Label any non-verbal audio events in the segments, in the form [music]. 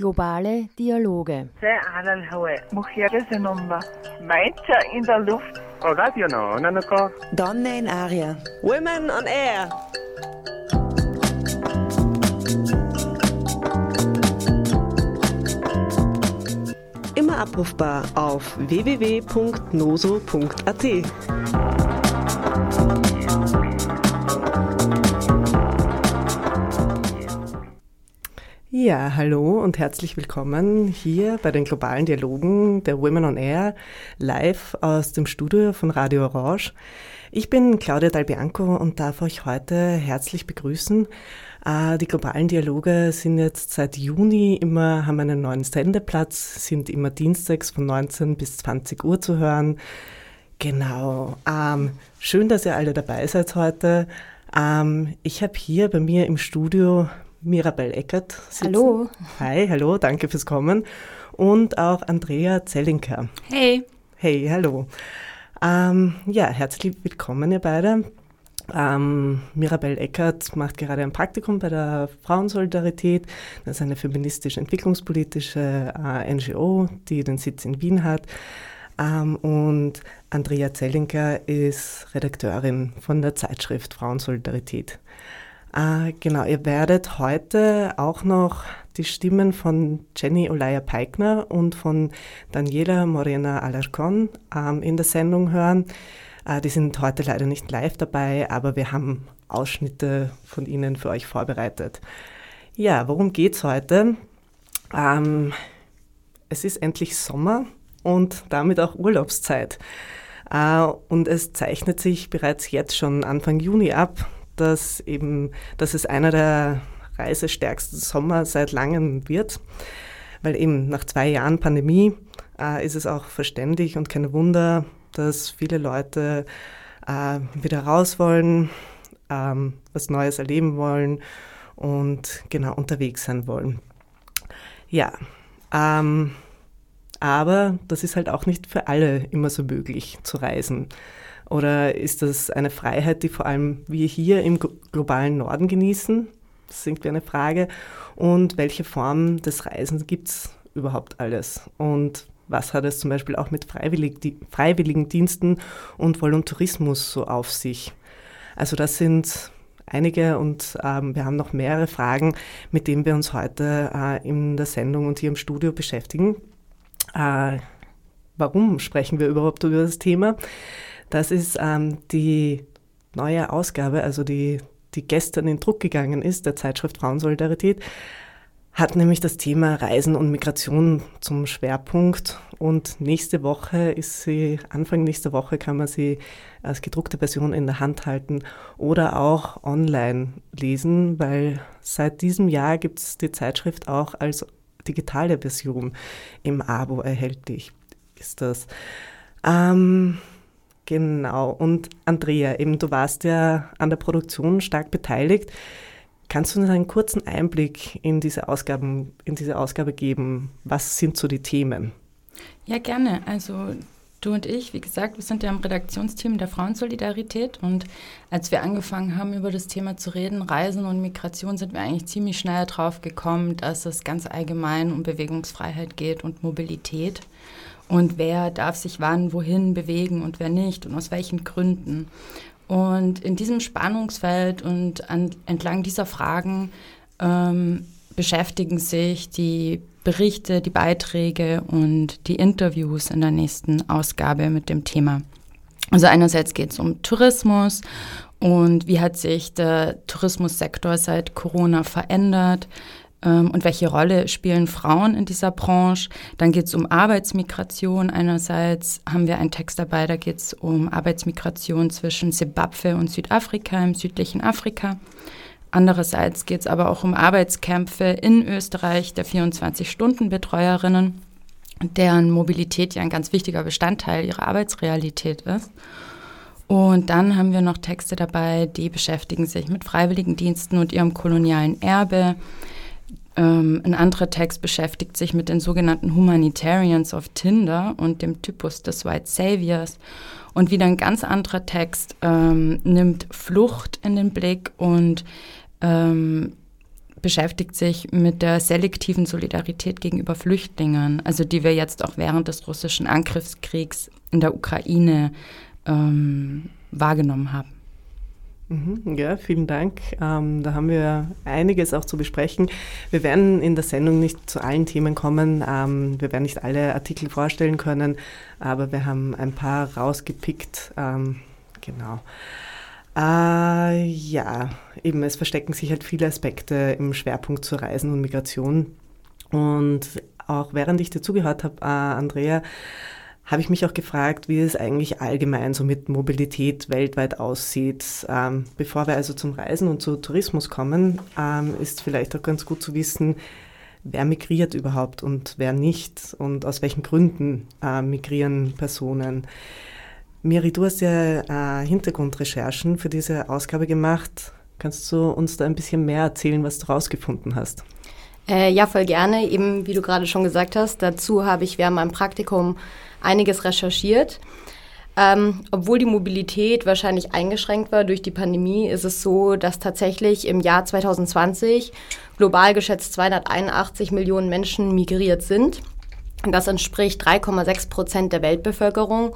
Globale Dialoge. Mainzer in der Luft. Nanako. Donne in Aria. Women on Air. Immer abrufbar auf www.noso.at. Ja, hallo und herzlich willkommen hier bei den globalen Dialogen der Women on Air live aus dem Studio von Radio Orange. Ich bin Claudia Dalbianco und darf euch heute herzlich begrüßen. Äh, die globalen Dialoge sind jetzt seit Juni immer, haben einen neuen Sendeplatz, sind immer dienstags von 19 bis 20 Uhr zu hören. Genau. Ähm, schön, dass ihr alle dabei seid heute. Ähm, ich habe hier bei mir im Studio Mirabel Eckert sitzen. Hallo. Hi, hallo, danke fürs Kommen. Und auch Andrea Zellinker. Hey. Hey, hallo. Ähm, ja, herzlich willkommen, ihr beide. Ähm, Mirabel Eckert macht gerade ein Praktikum bei der Frauensolidarität. Das ist eine feministisch-entwicklungspolitische äh, NGO, die den Sitz in Wien hat. Ähm, und Andrea Zellinker ist Redakteurin von der Zeitschrift Frauensolidarität. Äh, genau, ihr werdet heute auch noch die Stimmen von Jenny Olaya Peikner und von Daniela Morena Alarcon ähm, in der Sendung hören. Äh, die sind heute leider nicht live dabei, aber wir haben Ausschnitte von ihnen für euch vorbereitet. Ja, worum geht's heute? Ähm, es ist endlich Sommer und damit auch Urlaubszeit. Äh, und es zeichnet sich bereits jetzt schon Anfang Juni ab, dass eben, dass es einer der reisestärksten Sommer seit langem wird, weil eben nach zwei Jahren Pandemie äh, ist es auch verständlich und kein Wunder, dass viele Leute äh, wieder raus wollen, ähm, was Neues erleben wollen und genau unterwegs sein wollen. Ja, ähm, aber das ist halt auch nicht für alle immer so möglich zu reisen. Oder ist das eine Freiheit, die vor allem wir hier im globalen Norden genießen? Das ist irgendwie eine Frage. Und welche Form des Reisens gibt es überhaupt alles? Und was hat es zum Beispiel auch mit Freiwillig Freiwilligendiensten und Voluntarismus so auf sich? Also das sind einige und ähm, wir haben noch mehrere Fragen, mit denen wir uns heute äh, in der Sendung und hier im Studio beschäftigen. Äh, warum sprechen wir überhaupt über das Thema? Das ist ähm, die neue Ausgabe, also die, die gestern in Druck gegangen ist, der Zeitschrift Frauensolidarität, hat nämlich das Thema Reisen und Migration zum Schwerpunkt. Und nächste Woche ist sie, Anfang nächster Woche kann man sie als gedruckte Version in der Hand halten oder auch online lesen, weil seit diesem Jahr gibt es die Zeitschrift auch als digitale Version im Abo erhältlich. Ist das. Ähm, Genau. Und Andrea, eben du warst ja an der Produktion stark beteiligt. Kannst du uns einen kurzen Einblick in diese, Ausgaben, in diese Ausgabe geben? Was sind so die Themen? Ja, gerne. Also du und ich, wie gesagt, wir sind ja im Redaktionsteam der Frauensolidarität und als wir angefangen haben, über das Thema zu reden, Reisen und Migration, sind wir eigentlich ziemlich schnell drauf gekommen, dass es ganz allgemein um Bewegungsfreiheit geht und Mobilität und wer darf sich wann wohin bewegen und wer nicht und aus welchen Gründen. Und in diesem Spannungsfeld und an, entlang dieser Fragen ähm, beschäftigen sich die Berichte, die Beiträge und die Interviews in der nächsten Ausgabe mit dem Thema. Also einerseits geht es um Tourismus und wie hat sich der Tourismussektor seit Corona verändert und welche Rolle spielen Frauen in dieser Branche. Dann geht es um Arbeitsmigration. Einerseits haben wir einen Text dabei, da geht es um Arbeitsmigration zwischen Simbabwe und Südafrika im südlichen Afrika. Andererseits geht es aber auch um Arbeitskämpfe in Österreich der 24-Stunden-Betreuerinnen, deren Mobilität ja ein ganz wichtiger Bestandteil ihrer Arbeitsrealität ist. Und dann haben wir noch Texte dabei, die beschäftigen sich mit Freiwilligendiensten und ihrem kolonialen Erbe. Ähm, ein anderer Text beschäftigt sich mit den sogenannten Humanitarians of Tinder und dem Typus des White Saviors. Und wieder ein ganz anderer Text ähm, nimmt Flucht in den Blick und ähm, beschäftigt sich mit der selektiven Solidarität gegenüber Flüchtlingen, also die wir jetzt auch während des russischen Angriffskriegs in der Ukraine ähm, wahrgenommen haben. Mhm, ja, vielen Dank. Ähm, da haben wir einiges auch zu besprechen. Wir werden in der Sendung nicht zu allen Themen kommen. Ähm, wir werden nicht alle Artikel vorstellen können, aber wir haben ein paar rausgepickt. Ähm, genau. Äh, ja, eben, es verstecken sich halt viele Aspekte im Schwerpunkt zu Reisen und Migration. Und auch während ich dir zugehört habe, äh, Andrea, habe ich mich auch gefragt, wie es eigentlich allgemein so mit Mobilität weltweit aussieht. Ähm, bevor wir also zum Reisen und zu Tourismus kommen, ähm, ist vielleicht auch ganz gut zu wissen, wer migriert überhaupt und wer nicht und aus welchen Gründen äh, migrieren Personen. Miri, du hast ja äh, Hintergrundrecherchen für diese Ausgabe gemacht. Kannst du uns da ein bisschen mehr erzählen, was du rausgefunden hast? Äh, ja, voll gerne. Eben, wie du gerade schon gesagt hast, dazu habe ich während meinem Praktikum einiges recherchiert. Ähm, obwohl die Mobilität wahrscheinlich eingeschränkt war durch die Pandemie, ist es so, dass tatsächlich im Jahr 2020 global geschätzt 281 Millionen Menschen migriert sind. Das entspricht 3,6 Prozent der Weltbevölkerung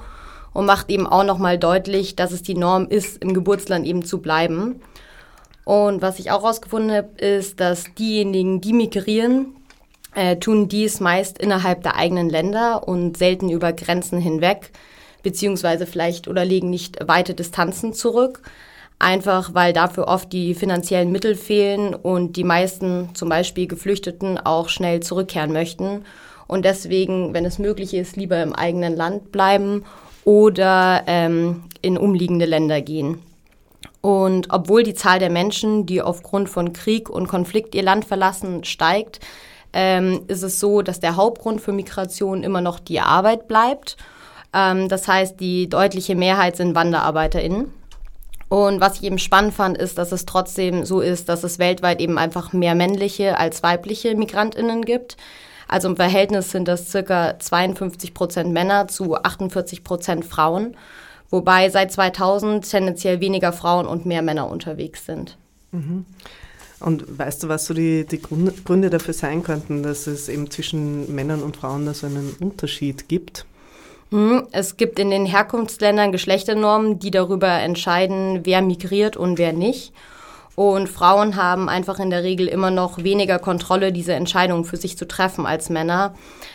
und macht eben auch nochmal deutlich, dass es die Norm ist, im Geburtsland eben zu bleiben. Und was ich auch herausgefunden habe, ist, dass diejenigen, die migrieren, äh, tun dies meist innerhalb der eigenen Länder und selten über Grenzen hinweg, beziehungsweise vielleicht oder legen nicht weite Distanzen zurück. Einfach weil dafür oft die finanziellen Mittel fehlen und die meisten, zum Beispiel Geflüchteten, auch schnell zurückkehren möchten und deswegen, wenn es möglich ist, lieber im eigenen Land bleiben oder ähm, in umliegende Länder gehen. Und obwohl die Zahl der Menschen, die aufgrund von Krieg und Konflikt ihr Land verlassen, steigt, ähm, ist es so, dass der Hauptgrund für Migration immer noch die Arbeit bleibt. Ähm, das heißt, die deutliche Mehrheit sind WanderarbeiterInnen. Und was ich eben spannend fand, ist, dass es trotzdem so ist, dass es weltweit eben einfach mehr männliche als weibliche MigrantInnen gibt. Also im Verhältnis sind das circa 52 Prozent Männer zu 48 Prozent Frauen, wobei seit 2000 tendenziell weniger Frauen und mehr Männer unterwegs sind. Mhm. Und weißt du, was so die, die Gründe dafür sein könnten, dass es eben zwischen Männern und Frauen da so einen Unterschied gibt? Mhm. Es gibt in den Herkunftsländern Geschlechternormen, die darüber entscheiden, wer migriert und wer nicht. Und Frauen haben einfach in der Regel immer noch weniger Kontrolle, diese Entscheidung für sich zu treffen als Männer.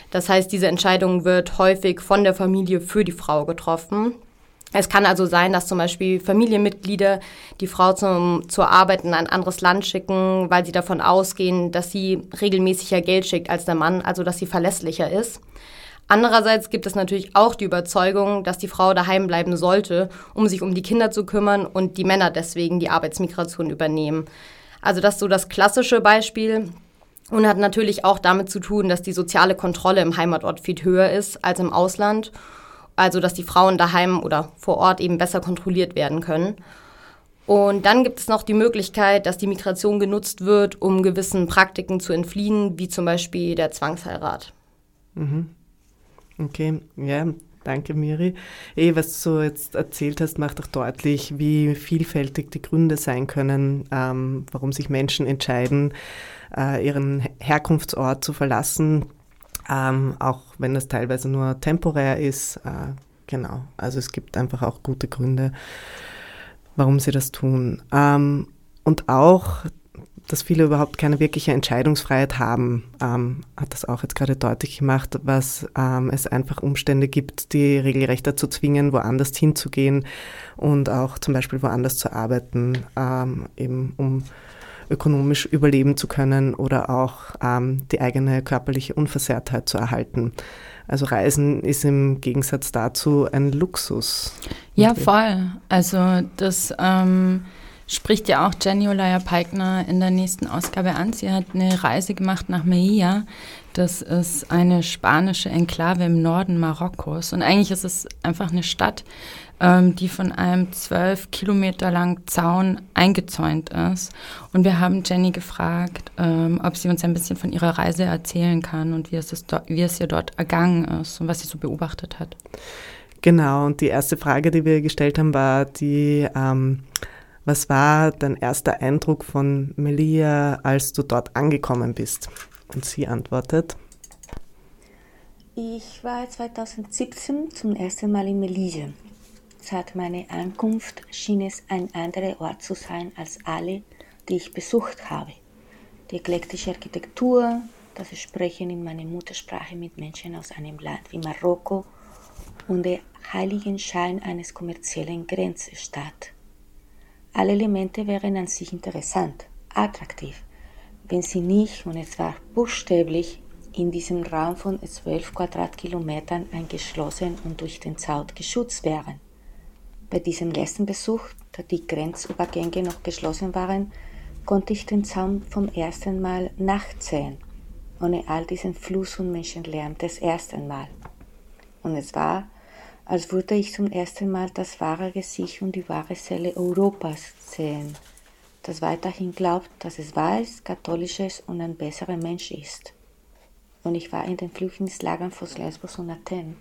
Das heißt, diese Entscheidung wird häufig von der Familie für die Frau getroffen. Es kann also sein, dass zum Beispiel Familienmitglieder die Frau zum, zur Arbeit in ein anderes Land schicken, weil sie davon ausgehen, dass sie regelmäßiger Geld schickt als der Mann, also dass sie verlässlicher ist. Andererseits gibt es natürlich auch die Überzeugung, dass die Frau daheim bleiben sollte, um sich um die Kinder zu kümmern und die Männer deswegen die Arbeitsmigration übernehmen. Also das ist so das klassische Beispiel und hat natürlich auch damit zu tun, dass die soziale Kontrolle im Heimatort viel höher ist als im Ausland. Also dass die Frauen daheim oder vor Ort eben besser kontrolliert werden können. Und dann gibt es noch die Möglichkeit, dass die Migration genutzt wird, um gewissen Praktiken zu entfliehen, wie zum Beispiel der Zwangsheirat. Mhm. Okay, ja, danke Miri. Eh, was du jetzt erzählt hast, macht auch deutlich, wie vielfältig die Gründe sein können, ähm, warum sich Menschen entscheiden, äh, ihren Herkunftsort zu verlassen, ähm, auch wenn das teilweise nur temporär ist. Äh, genau, also es gibt einfach auch gute Gründe, warum sie das tun. Ähm, und auch dass viele überhaupt keine wirkliche Entscheidungsfreiheit haben, ähm, hat das auch jetzt gerade deutlich gemacht, was ähm, es einfach Umstände gibt, die regelrecht dazu zwingen, woanders hinzugehen und auch zum Beispiel woanders zu arbeiten, ähm, eben um ökonomisch überleben zu können oder auch ähm, die eigene körperliche Unversehrtheit zu erhalten. Also Reisen ist im Gegensatz dazu ein Luxus. Ja, voll. Also das ähm, spricht ja auch Jenny Olaya Peikner in der nächsten Ausgabe an. Sie hat eine Reise gemacht nach Melilla. Das ist eine spanische Enklave im Norden Marokkos. Und eigentlich ist es einfach eine Stadt, ähm, die von einem zwölf Kilometer langen Zaun eingezäunt ist. Und wir haben Jenny gefragt, ähm, ob sie uns ein bisschen von ihrer Reise erzählen kann und wie es, ist, wie es ihr dort ergangen ist und was sie so beobachtet hat. Genau, und die erste Frage, die wir gestellt haben, war die, ähm, Was war dein erster Eindruck von Melia, als du dort angekommen bist? Und sie antwortet. Ich war 2017 zum ersten Mal in Melilla. Seit meiner Ankunft schien es ein anderer Ort zu sein als alle, die ich besucht habe. Die eklektische Architektur, das Sprechen in meiner Muttersprache mit Menschen aus einem Land wie Marokko und der heiligen Schein eines kommerziellen Grenzstaat. Alle Elemente wären an sich interessant, attraktiv, wenn sie nicht, und es war buchstäblich, in diesem Raum von 12 Quadratkilometern eingeschlossen und durch den Zaun geschützt wären. Bei diesem letzten Besuch, da die Grenzübergänge noch geschlossen waren, konnte ich den Zaun vom ersten Mal nachzählen, ohne all diesen Fluss und Menschenlärm des ersten Mal. Und es war, als würde ich zum ersten Mal das wahre Gesicht und die wahre Seele Europas sehen, das weiterhin glaubt, dass es weiß, katholisches und ein besserer Mensch ist. Und ich war in den Flüchtlingslagern von Lesbos und Athen.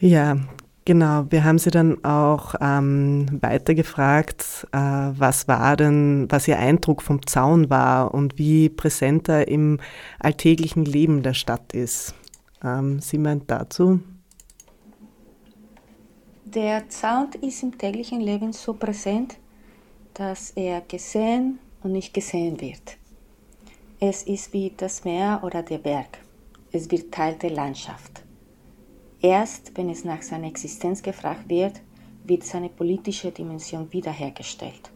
Ja, genau. Wir haben Sie dann auch ähm, weitergefragt, äh, was war denn, was Ihr Eindruck vom Zaun war und wie präsent er im alltäglichen Leben der Stadt ist. Ähm, Sie meint dazu? Der Zaun ist im täglichen Leben so präsent, dass er gesehen und nicht gesehen wird. Es ist wie das Meer oder der Berg. Es wird Teil der Landschaft. Erst wenn es nach seiner Existenz gefragt wird, wird seine politische Dimension wiederhergestellt.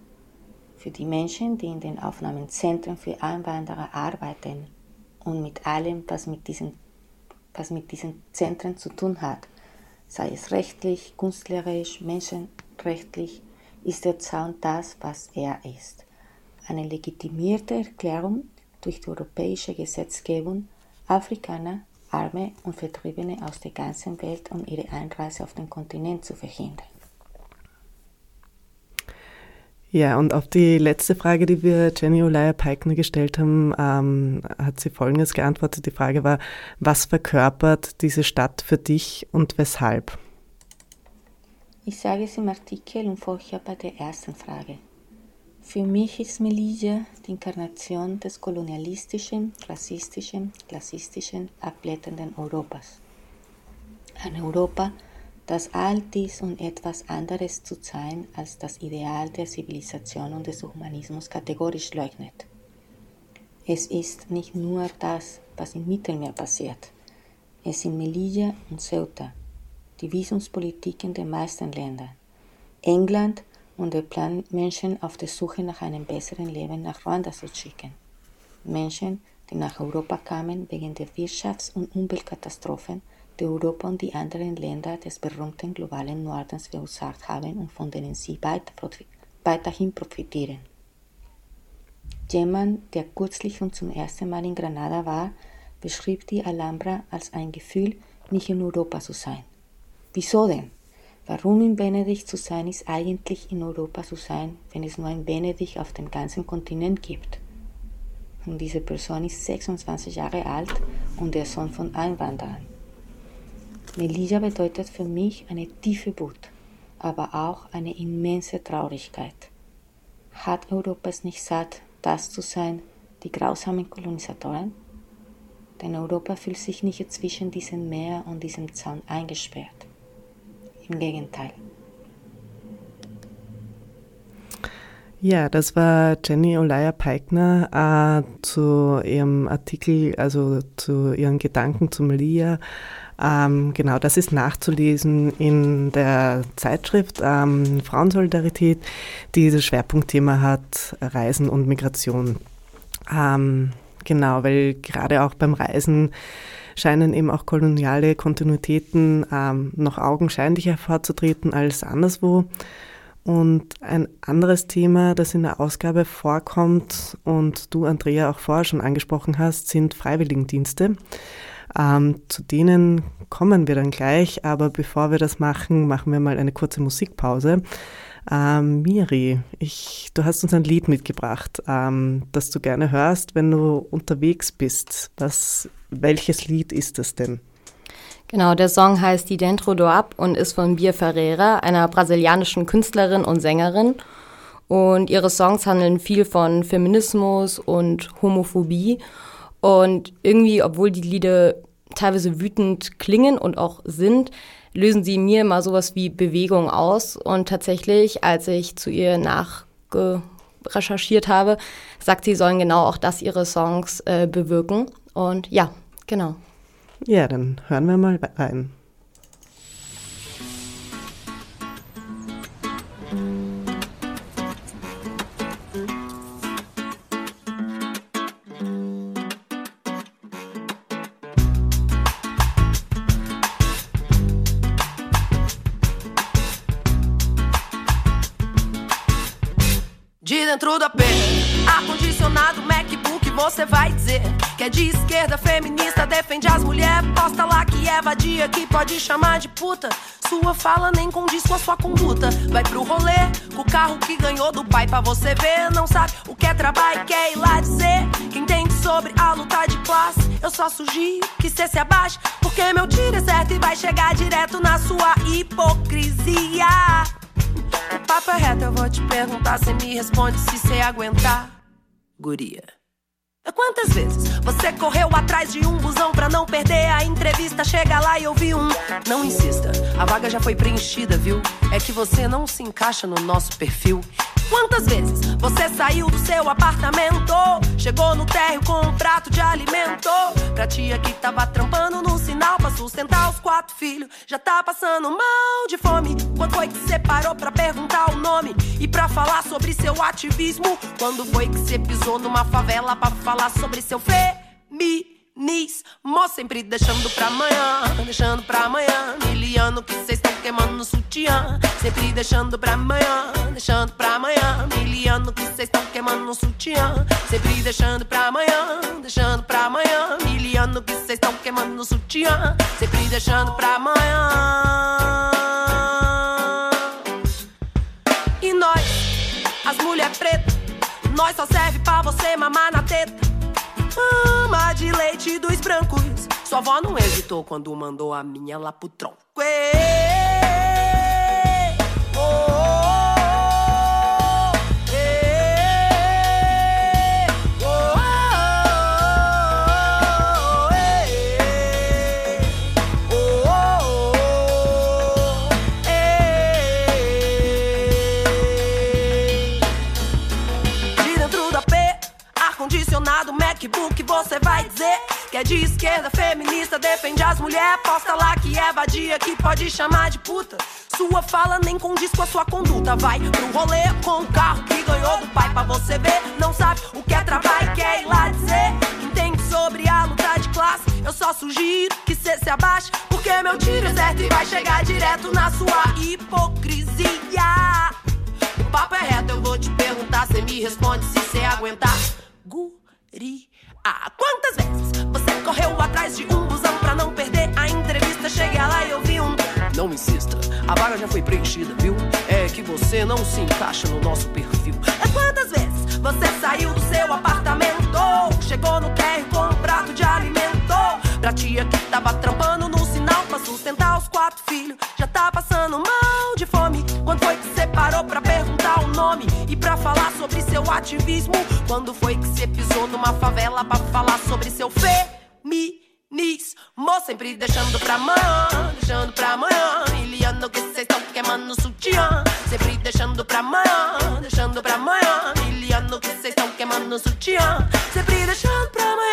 Für die Menschen, die in den Aufnahmezentren für Einwanderer arbeiten und mit allem, was mit diesen was mit diesen Zentren zu tun hat, sei es rechtlich, künstlerisch, menschenrechtlich, ist der Zaun das, was er ist. Eine legitimierte Erklärung durch die europäische Gesetzgebung, Afrikaner, Arme und Vertriebene aus der ganzen Welt um ihre Einreise auf den Kontinent zu verhindern. Ja, und auf die letzte Frage, die wir Jenny Olaya Peikner gestellt haben, ähm, hat sie Folgendes geantwortet. Die Frage war, was verkörpert diese Stadt für dich und weshalb? Ich sage es im Artikel und vorher bei der ersten Frage. Für mich ist Melilla die Inkarnation des kolonialistischen, rassistischen, klassistischen, abblätternden Europas. Ein Europa, das all dies und etwas anderes zu sein als das Ideal der Zivilisation und des Humanismus kategorisch leugnet. Es ist nicht nur das, was im Mittelmeer passiert. Es sind Melilla und Ceuta, die Visumspolitiken der meisten Länder, England und der Plan, Menschen auf der Suche nach einem besseren Leben nach Ruanda zu schicken. Menschen, die nach Europa kamen wegen der Wirtschafts- und Umweltkatastrophen die Europa und die anderen Länder des berühmten globalen Nordens verursacht haben und von denen sie weiterhin profitieren. Jemand, der kürzlich und zum ersten Mal in Granada war, beschrieb die Alhambra als ein Gefühl, nicht in Europa zu sein. Wieso denn? Warum in Venedig zu sein ist eigentlich in Europa zu sein, wenn es nur ein Venedig auf dem ganzen Kontinent gibt? Und diese Person ist 26 Jahre alt und der Sohn von Einwanderern. Melilla bedeutet für mich eine tiefe Wut, aber auch eine immense Traurigkeit. Hat Europa es nicht satt, das zu sein, die grausamen Kolonisatoren? Denn Europa fühlt sich nicht zwischen diesem Meer und diesem Zaun eingesperrt. Im Gegenteil. Ja, das war Jenny Olaya Peikner äh, zu ihrem Artikel, also zu ihren Gedanken zu Melia ähm, genau, das ist nachzulesen in der Zeitschrift ähm, Frauensolidarität, die das Schwerpunktthema hat Reisen und Migration. Ähm, genau, weil gerade auch beim Reisen scheinen eben auch koloniale Kontinuitäten ähm, noch augenscheinlicher hervorzutreten als anderswo. Und ein anderes Thema, das in der Ausgabe vorkommt und du, Andrea, auch vorher schon angesprochen hast, sind Freiwilligendienste. Ähm, zu denen kommen wir dann gleich, aber bevor wir das machen, machen wir mal eine kurze Musikpause. Ähm, Miri, ich, du hast uns ein Lied mitgebracht, ähm, das du gerne hörst, wenn du unterwegs bist. Was, welches Lied ist das denn? Genau, der Song heißt Die Dentro do Ab und ist von Bia Ferreira, einer brasilianischen Künstlerin und Sängerin. Und ihre Songs handeln viel von Feminismus und Homophobie. Und irgendwie, obwohl die Lieder teilweise wütend klingen und auch sind, lösen sie mir immer sowas wie Bewegung aus. Und tatsächlich, als ich zu ihr nachrecherchiert habe, sagt sie, sollen genau auch das ihre Songs äh, bewirken. Und ja, genau. Ja, dann hören wir mal rein. De dentro da que é de esquerda, feminista, defende as mulheres. Posta lá que é vadia, que pode chamar de puta. Sua fala nem condiz com a sua conduta. Vai pro rolê com o carro que ganhou do pai pra você ver. Não sabe o que é trabalho quer ir lá dizer. Quem tem sobre a luta de classe, eu só sugiro que cê se abaixe. Porque meu tiro é certo e vai chegar direto na sua hipocrisia. O papo é reto, eu vou te perguntar, cê me responde se cê aguentar. Guria. Quantas vezes você correu atrás de um busão pra não perder a entrevista? Chega lá e ouvi um. Não insista, a vaga já foi preenchida, viu? É que você não se encaixa no nosso perfil. Quantas vezes você saiu do seu apartamento? Chegou no térreo com um prato de alimento. Pra tia que tava trampando no sinal pra sustentar os quatro filhos. Já tá passando mal de fome. Quando foi que você parou pra perguntar o nome? E pra falar sobre seu ativismo? Quando foi que você pisou numa favela pra falar sobre seu feminismo? Sempre deixando pra amanhã, deixando pra amanhã. Miliano que vocês estão queimando no sutiã. Sempre deixando pra amanhã, deixando pra amanhã. Miliano que vocês estão queimando no sutiã. Sempre deixando pra amanhã, deixando pra amanhã. Miliano que vocês estão queimando no sutiã. Sempre deixando pra amanhã. E nós, as mulher preta, nós só serve pra você mamar na teta. Ama de leite dos brancos. Sua avó não hesitou quando mandou a minha lá pro tronco. Ê, oh, oh, MacBook, você vai dizer que é de esquerda, feminista, defende as mulheres. Posta lá que é vadia, que pode chamar de puta. Sua fala nem condiz com a sua conduta. Vai pro rolê com o carro que ganhou do pai pra você ver. Não sabe o que é trabalho e quer ir lá dizer. Entende sobre a luta de classe? Eu só sugiro que cê se abaixe. Porque meu tiro é certo e vai chegar direto na sua hipocrisia. O papo é reto, eu vou te perguntar. Cê me responde se cê aguentar. Ah, quantas vezes você correu atrás de um busão pra não perder a entrevista? Cheguei lá e eu vi um. Não insista, a vaga já foi preenchida, viu? É que você não se encaixa no nosso perfil. É quantas vezes você saiu do seu apartamento? Chegou no térreo com um prato de alimento. Pra tia que tava trampando no sinal pra sustentar os quatro filhos. Já tá passando mal de fome. Quando foi que você parou pra perguntar o nome? E pra falar sobre seu ativismo? Quando foi que você pisou numa favela pra falar sobre seu feminismo? Sempre deixando pra amanhã, deixando pra amanhã. Iliano que vocês estão queimando no sutiã. Sempre deixando pra amanhã, deixando pra amanhã. Iliano que vocês estão queimando no sutiã. Sempre deixando pra amanhã,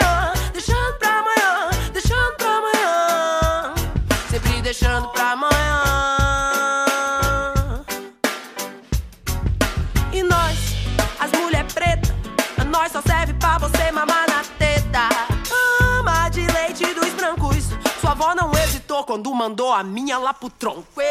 hesitou quando mandou a minha lá pro tronco.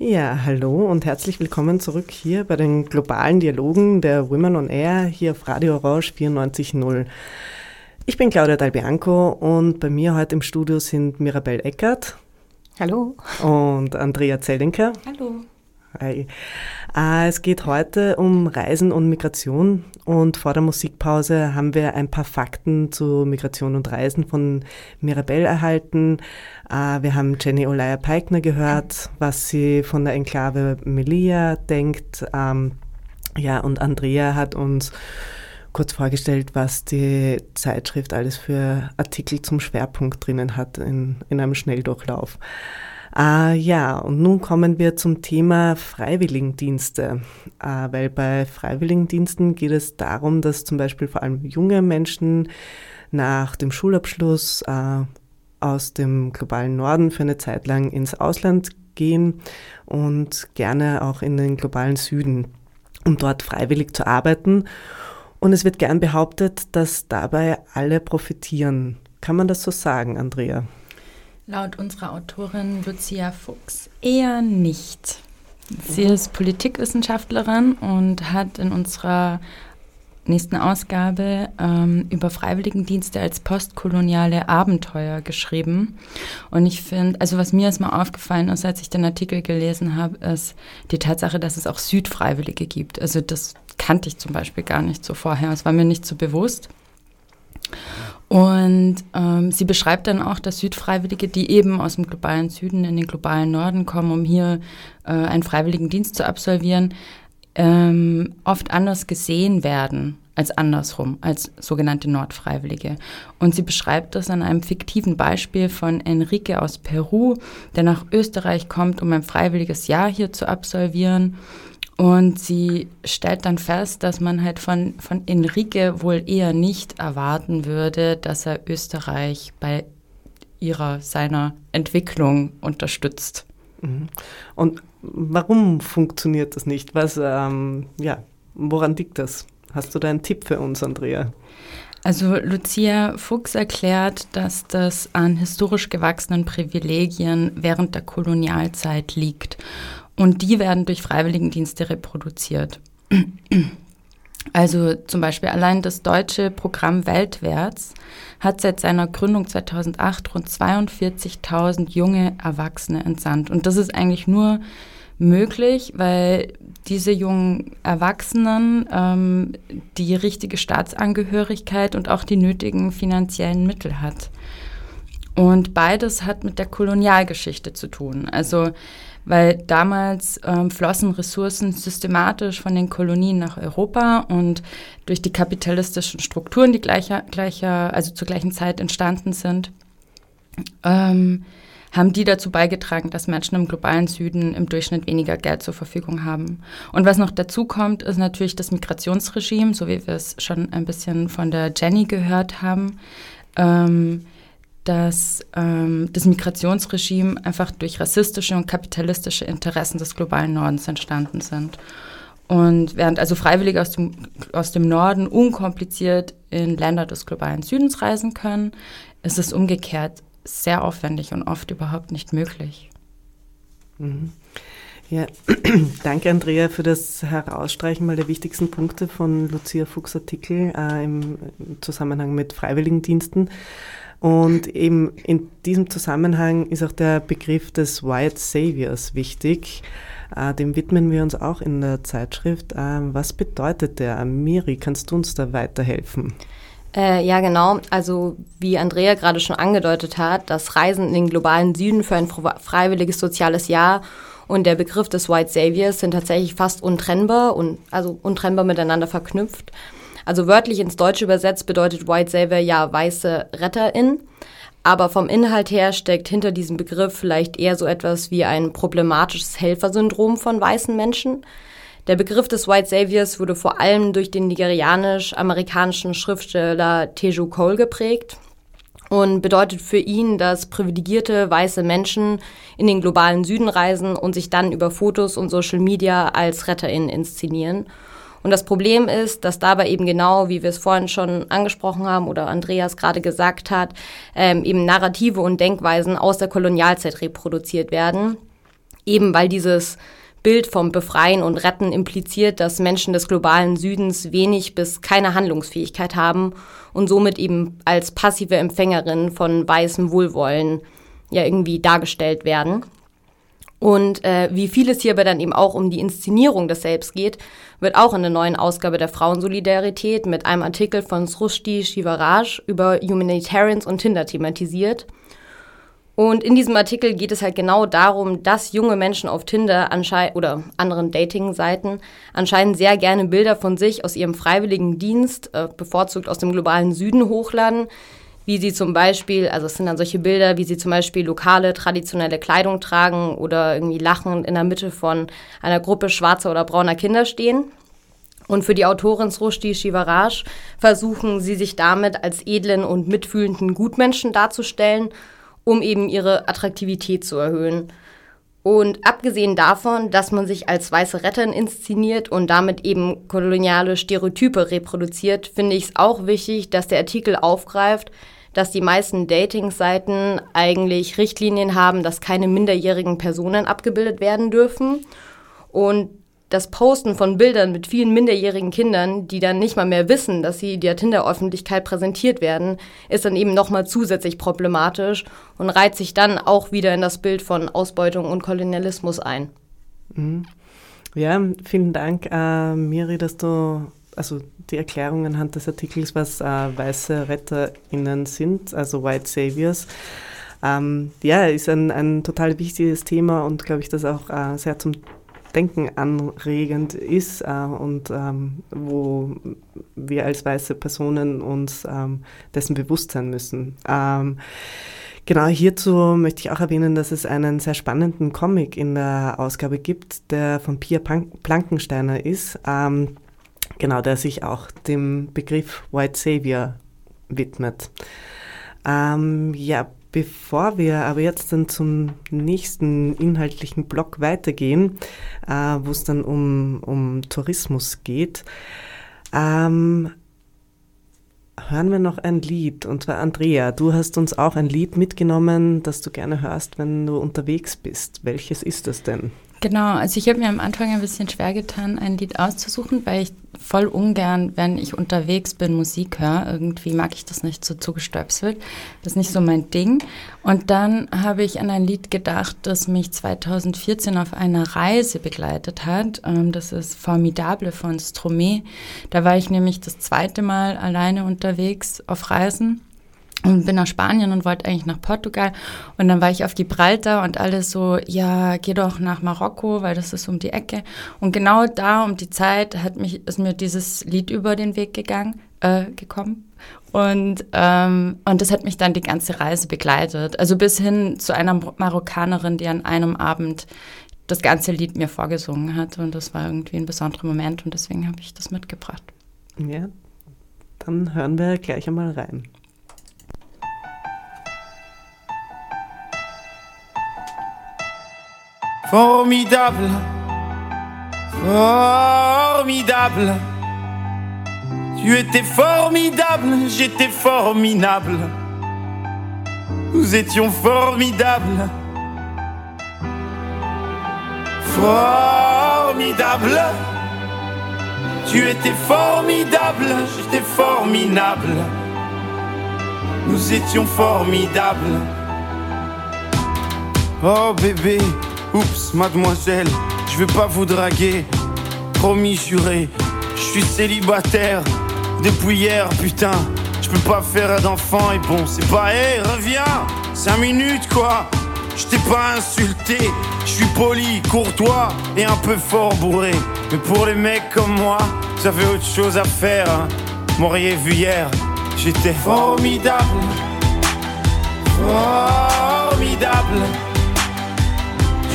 Ja, hallo und herzlich willkommen zurück hier bei den globalen Dialogen der Women on Air hier auf Radio Orange 94.0. Ich bin Claudia Dalbianco und bei mir heute im Studio sind Mirabel Eckert Hallo. und Andrea Zellenker. Hallo. Äh, es geht heute um Reisen und Migration und vor der Musikpause haben wir ein paar Fakten zu Migration und Reisen von Mirabelle erhalten. Äh, wir haben Jenny Olaya Peikner gehört, was sie von der Enklave Melia denkt. Ähm, ja, und Andrea hat uns kurz vorgestellt, was die Zeitschrift alles für Artikel zum Schwerpunkt drinnen hat in, in einem Schnelldurchlauf. Ah, ja, und nun kommen wir zum Thema Freiwilligendienste, ah, weil bei Freiwilligendiensten geht es darum, dass zum Beispiel vor allem junge Menschen nach dem Schulabschluss ah, aus dem globalen Norden für eine Zeit lang ins Ausland gehen und gerne auch in den globalen Süden, um dort freiwillig zu arbeiten. Und es wird gern behauptet, dass dabei alle profitieren. Kann man das so sagen, Andrea? Laut unserer Autorin Lucia Fuchs eher nicht. Sie ist Politikwissenschaftlerin und hat in unserer nächsten Ausgabe ähm, über Freiwilligendienste als postkoloniale Abenteuer geschrieben. Und ich finde, also was mir erstmal aufgefallen ist, als ich den Artikel gelesen habe, ist die Tatsache, dass es auch Südfreiwillige gibt. Also das kannte ich zum Beispiel gar nicht so vorher. Es war mir nicht so bewusst. Und ähm, sie beschreibt dann auch, dass Südfreiwillige, die eben aus dem globalen Süden in den globalen Norden kommen, um hier äh, einen freiwilligen Dienst zu absolvieren, ähm, oft anders gesehen werden als andersrum, als sogenannte Nordfreiwillige. Und sie beschreibt das an einem fiktiven Beispiel von Enrique aus Peru, der nach Österreich kommt, um ein freiwilliges Jahr hier zu absolvieren und sie stellt dann fest, dass man halt von, von Enrique wohl eher nicht erwarten würde, dass er Österreich bei ihrer, seiner Entwicklung unterstützt. Mhm. Und warum funktioniert das nicht? Was, ähm, ja, woran liegt das? Hast du da einen Tipp für uns, Andrea? Also Lucia Fuchs erklärt, dass das an historisch gewachsenen Privilegien während der Kolonialzeit liegt und die werden durch Freiwilligendienste reproduziert. Also zum Beispiel allein das deutsche Programm Weltwärts hat seit seiner Gründung 2008 rund 42.000 junge Erwachsene entsandt. Und das ist eigentlich nur möglich, weil diese jungen Erwachsenen ähm, die richtige Staatsangehörigkeit und auch die nötigen finanziellen Mittel hat. Und beides hat mit der Kolonialgeschichte zu tun. Also weil damals ähm, flossen Ressourcen systematisch von den Kolonien nach Europa und durch die kapitalistischen Strukturen, die gleicher, gleicher, also zur gleichen Zeit entstanden sind, ähm, haben die dazu beigetragen, dass Menschen im globalen Süden im Durchschnitt weniger Geld zur Verfügung haben. Und was noch dazu kommt, ist natürlich das Migrationsregime, so wie wir es schon ein bisschen von der Jenny gehört haben. Ähm, dass ähm, das Migrationsregime einfach durch rassistische und kapitalistische Interessen des globalen Nordens entstanden sind. Und während also Freiwillige aus dem, aus dem Norden unkompliziert in Länder des globalen Südens reisen können, ist es umgekehrt sehr aufwendig und oft überhaupt nicht möglich. Mhm. Ja, [clears throat] danke Andrea für das Herausstreichen mal der wichtigsten Punkte von Lucia Fuchs Artikel äh, im, im Zusammenhang mit Freiwilligendiensten. Und eben in diesem Zusammenhang ist auch der Begriff des White Saviors wichtig. Äh, dem widmen wir uns auch in der Zeitschrift. Äh, was bedeutet der? Miri, kannst du uns da weiterhelfen? Äh, ja, genau. Also wie Andrea gerade schon angedeutet hat, das Reisen in den globalen Süden für ein freiwilliges soziales Jahr und der Begriff des White Saviors sind tatsächlich fast untrennbar und also untrennbar miteinander verknüpft. Also wörtlich ins Deutsche übersetzt bedeutet White Savior ja weiße Retterin. Aber vom Inhalt her steckt hinter diesem Begriff vielleicht eher so etwas wie ein problematisches Helfersyndrom von weißen Menschen. Der Begriff des White Saviors wurde vor allem durch den nigerianisch-amerikanischen Schriftsteller Teju Cole geprägt und bedeutet für ihn, dass privilegierte weiße Menschen in den globalen Süden reisen und sich dann über Fotos und Social Media als RetterInnen inszenieren. Und das Problem ist, dass dabei eben genau, wie wir es vorhin schon angesprochen haben oder Andreas gerade gesagt hat, ähm, eben Narrative und Denkweisen aus der Kolonialzeit reproduziert werden. Eben weil dieses Bild vom Befreien und Retten impliziert, dass Menschen des globalen Südens wenig bis keine Handlungsfähigkeit haben und somit eben als passive Empfängerin von weißem Wohlwollen ja irgendwie dargestellt werden. Und äh, wie viel es hierbei dann eben auch um die Inszenierung des Selbst geht, wird auch in der neuen Ausgabe der Frauensolidarität mit einem Artikel von Srushti Shivaraj über Humanitarians und Tinder thematisiert. Und in diesem Artikel geht es halt genau darum, dass junge Menschen auf Tinder oder anderen Dating-Seiten anscheinend sehr gerne Bilder von sich aus ihrem freiwilligen Dienst, äh, bevorzugt aus dem globalen Süden, hochladen, wie sie zum Beispiel, also es sind dann solche Bilder, wie sie zum Beispiel lokale, traditionelle Kleidung tragen oder irgendwie lachend in der Mitte von einer Gruppe schwarzer oder brauner Kinder stehen. Und für die Autorin Srushti Shivaraj versuchen sie sich damit als edlen und mitfühlenden Gutmenschen darzustellen, um eben ihre Attraktivität zu erhöhen. Und abgesehen davon, dass man sich als weiße Retterin inszeniert und damit eben koloniale Stereotype reproduziert, finde ich es auch wichtig, dass der Artikel aufgreift, dass die meisten Dating-Seiten eigentlich Richtlinien haben, dass keine minderjährigen Personen abgebildet werden dürfen. Und das Posten von Bildern mit vielen minderjährigen Kindern, die dann nicht mal mehr wissen, dass sie der Tinder-Öffentlichkeit präsentiert werden, ist dann eben nochmal zusätzlich problematisch und reiht sich dann auch wieder in das Bild von Ausbeutung und Kolonialismus ein. Mhm. Ja, vielen Dank, äh, Miri, dass du also die Erklärung anhand des Artikels, was äh, weiße RetterInnen sind, also White Saviors. Ähm, ja, ist ein, ein total wichtiges Thema und glaube ich, das auch äh, sehr zum Denken anregend ist äh, und ähm, wo wir als weiße Personen uns ähm, dessen bewusst sein müssen. Ähm, Genau, hierzu möchte ich auch erwähnen, dass es einen sehr spannenden Comic in der Ausgabe gibt, der von Pia Plankensteiner ist. Ähm, Genau, der sich auch dem Begriff White Savior widmet. Ähm, ja, bevor wir aber jetzt dann zum nächsten inhaltlichen Block weitergehen, äh, wo es dann um, um Tourismus geht, ähm, hören wir noch ein Lied. Und zwar Andrea, du hast uns auch ein Lied mitgenommen, das du gerne hörst, wenn du unterwegs bist. Welches ist das denn? Genau, also ich habe mir am Anfang ein bisschen schwer getan, ein Lied auszusuchen, weil ich voll ungern, wenn ich unterwegs bin, Musik höre. Irgendwie mag ich das nicht so zugestöpselt. Das ist nicht so mein Ding. Und dann habe ich an ein Lied gedacht, das mich 2014 auf einer Reise begleitet hat. Ähm, das ist Formidable von Stromae. Da war ich nämlich das zweite Mal alleine unterwegs auf Reisen und bin nach Spanien und wollte eigentlich nach Portugal. Und dann war ich auf Gibraltar und alles so, ja, geh doch nach Marokko, weil das ist um die Ecke. Und genau da um die Zeit hat mich, ist mir dieses Lied über den Weg gegangen, äh, gekommen. Und, ähm, und das hat mich dann die ganze Reise begleitet. Also bis hin zu einer Marokkanerin, die an einem Abend das ganze Lied mir vorgesungen hat. Und das war irgendwie ein besonderer Moment und deswegen habe ich das mitgebracht. Ja, dann hören wir gleich einmal rein. Formidable, formidable. Tu étais formidable, j'étais formidable. Nous étions formidables. Formidable. Tu étais formidable, j'étais formidable. Nous étions formidables. Oh bébé, Oups, mademoiselle, je veux pas vous draguer. Promis, juré, je suis célibataire depuis hier, putain. Je peux pas faire d'enfant et bon, c'est pas, hé, reviens, 5 minutes quoi. Je t'ai pas insulté, je suis poli, courtois et un peu fort bourré. Mais pour les mecs comme moi, ça fait autre chose à faire. Hein. M'auriez vu hier, j'étais formidable. Formidable.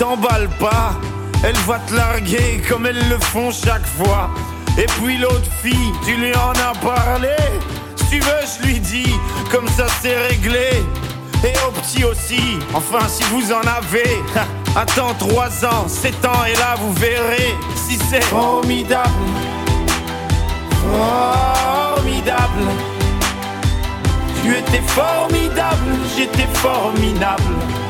t'emballe pas. Elle va te larguer comme elles le font chaque fois. Et puis l'autre fille, tu lui en as parlé. Si tu veux, je lui dis, comme ça c'est réglé. Et au petit aussi, enfin si vous en avez. Attends trois ans, sept ans et là vous verrez si c'est formidable. Formidable. Tu étais formidable, j'étais formidable.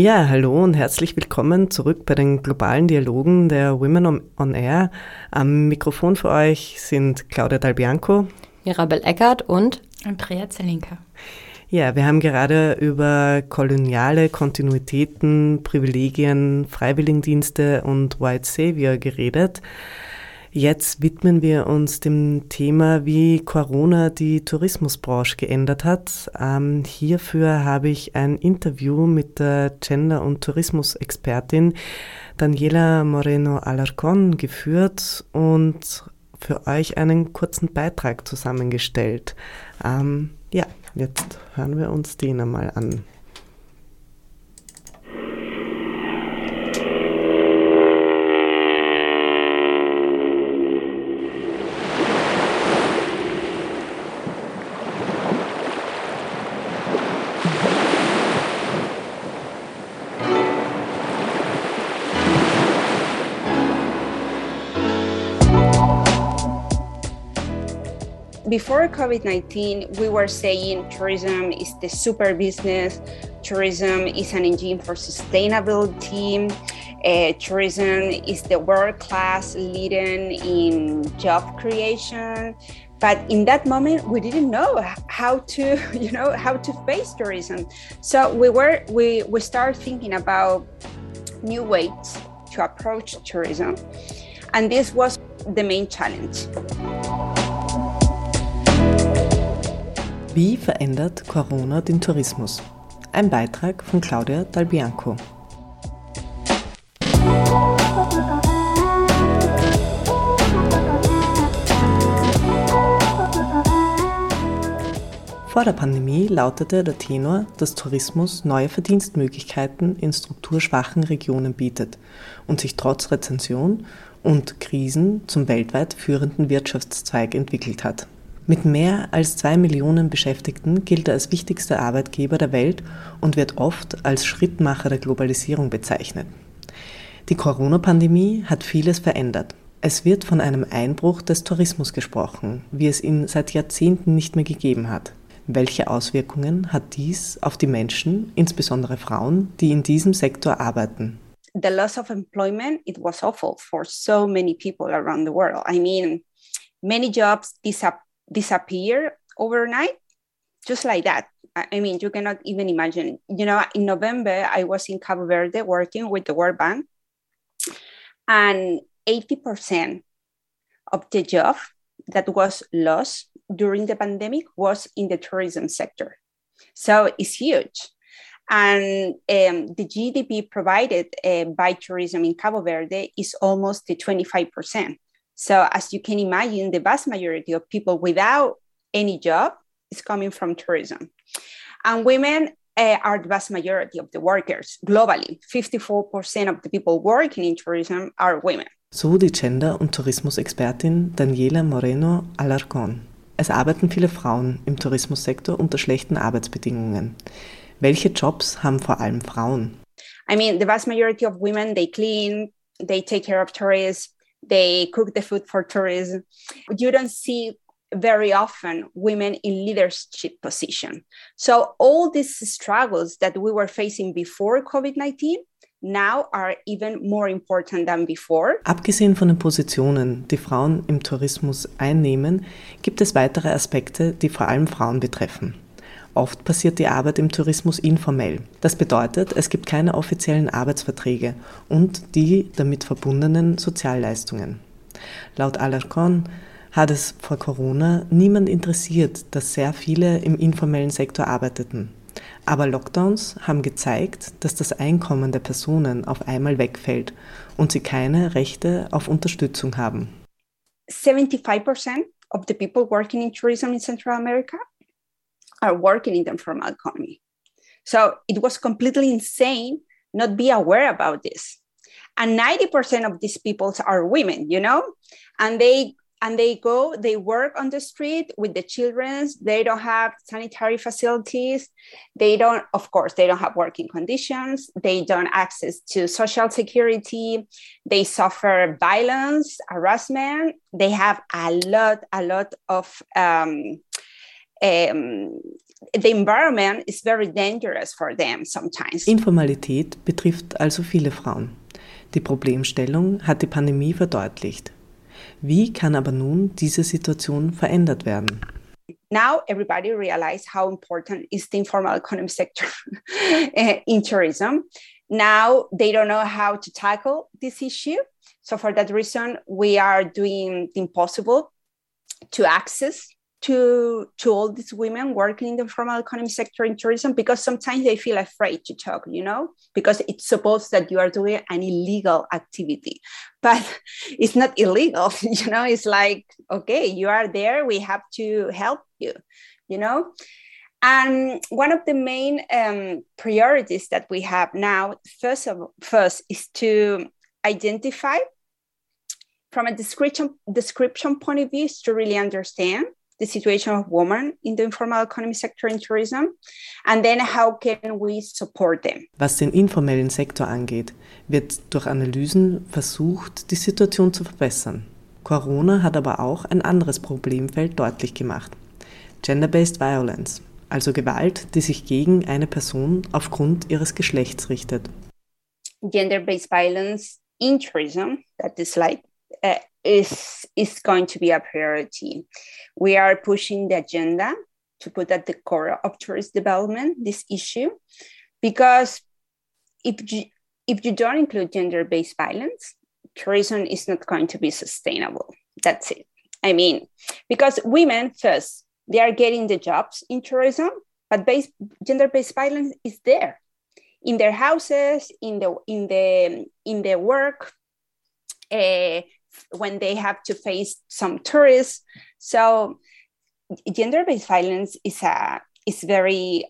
Ja, hallo und herzlich willkommen zurück bei den globalen Dialogen der Women on, Air. Am Mikrofon für euch sind Claudia Dalbianco, Mirabel Eckert und Andrea Zelinka. Ja, wir haben gerade über koloniale Kontinuitäten, Privilegien, Freiwilligendienste und White Savior geredet. Jetzt widmen wir uns dem Thema, wie Corona die Tourismusbranche geändert hat. Ähm, hierfür habe ich ein Interview mit der Gender- und Tourismusexpertin Daniela Moreno Alarcon geführt und für euch einen kurzen Beitrag zusammengestellt. Ähm, ja, jetzt hören wir uns den einmal an. Before COVID 19, we were saying tourism is the super business, tourism is an engine for sustainability, uh, tourism is the world class leading in job creation. But in that moment, we didn't know how to, [laughs] you know, how to face tourism. So we were we we started thinking about new ways to approach tourism, and this was the main challenge. Wie verändert Corona den Tourismus? Ein Beitrag von Claudia Dalbianco. Vor der Pandemie lautete der Tenor, dass Tourismus neue Verdienstmöglichkeiten in strukturschwachen Regionen bietet und sich trotz Rezension und Krisen zum weltweit führenden Wirtschaftszweig entwickelt hat. Mit mehr als zwei Millionen Beschäftigten gilt er als wichtigster Arbeitgeber der Welt und wird oft als Schrittmacher der Globalisierung bezeichnet. Die Corona-Pandemie hat vieles verändert. Es wird von einem Einbruch des Tourismus gesprochen, wie es ihn seit Jahrzehnten nicht mehr gegeben hat. Welche Auswirkungen hat dies auf die Menschen, insbesondere Frauen, die in diesem Sektor arbeiten? The loss of employment, it was awful for so many people around the world. I mean, many jobs disappeared disappear overnight, just like that. I mean, you cannot even imagine. You know, in November, I was in Cabo Verde working with the World Bank, and 80% of the job that was lost during the pandemic was in the tourism sector. So it's huge. And um, the GDP provided uh, by tourism in Cabo Verde is almost the 25%. So, as you can imagine, the vast majority of people without any job is coming from tourism. And women uh, are the vast majority of the workers globally. 54% of the people working in tourism are women. So die Gender- und Tourismusexpertin Daniela Moreno Alarcón. Es arbeiten viele Frauen im Tourismussektor unter schlechten Arbeitsbedingungen. Welche Jobs haben vor allem Frauen? I mean, the vast majority of women, they clean, they take care of tourists, they cook the food for tourism. You don't see very often women in leadership position. So all these struggles that we were facing before COVID-19 now are even more important than before. Abgesehen von den Positionen, die Frauen im Tourismus einnehmen, gibt es weitere Aspekte, die vor allem Frauen betreffen. Oft passiert die Arbeit im Tourismus informell. Das bedeutet, es gibt keine offiziellen Arbeitsverträge und die damit verbundenen Sozialleistungen. Laut Alarcon hat es vor Corona niemand interessiert, dass sehr viele im informellen Sektor arbeiteten. Aber Lockdowns haben gezeigt, dass das Einkommen der Personen auf einmal wegfällt und sie keine Rechte auf Unterstützung haben. 75% of the people working in tourism in Central America are working in the informal economy. So it was completely insane not be aware about this. And 90% of these people are women, you know, and they and they go they work on the street with the children. They don't have sanitary facilities. They don't of course they don't have working conditions. They don't access to social security. They suffer violence harassment. They have a lot a lot of um, um, the environment is very dangerous for them sometimes. Informalität betrifft also viele Frauen. Die Problemstellung hat die Pandemie verdeutlicht. Wie kann aber nun diese Situation verändert werden? Now everybody realizes how important is the informal economy sector [laughs] eh, in tourism. Now they don't know how to tackle this issue. So for that reason, we are doing the impossible to access to to all these women working in the formal economy sector in tourism because sometimes they feel afraid to talk you know because it's supposed that you are doing an illegal activity. But [laughs] it's not illegal [laughs] you know it's like okay you are there we have to help you you know? And one of the main um, priorities that we have now first of first is to identify from a description description point of view is to really understand the situation of women in the informal economy sector in tourism and then how can we support them. Was den informellen Sektor angeht, wird durch Analysen versucht, die Situation zu verbessern. Corona hat aber auch ein anderes Problemfeld deutlich gemacht. Gender-based violence, also Gewalt, die sich gegen eine Person aufgrund ihres Geschlechts richtet. Gender-based violence in tourism, that is like uh, is is going to be a priority. We are pushing the agenda to put at the core of tourist development this issue, because if you, if you don't include gender-based violence, tourism is not going to be sustainable. That's it. I mean, because women first they are getting the jobs in tourism, but based, gender-based violence is there in their houses, in the in the in their work. Uh, when they have to face some tourists. So gender-based violence is a is very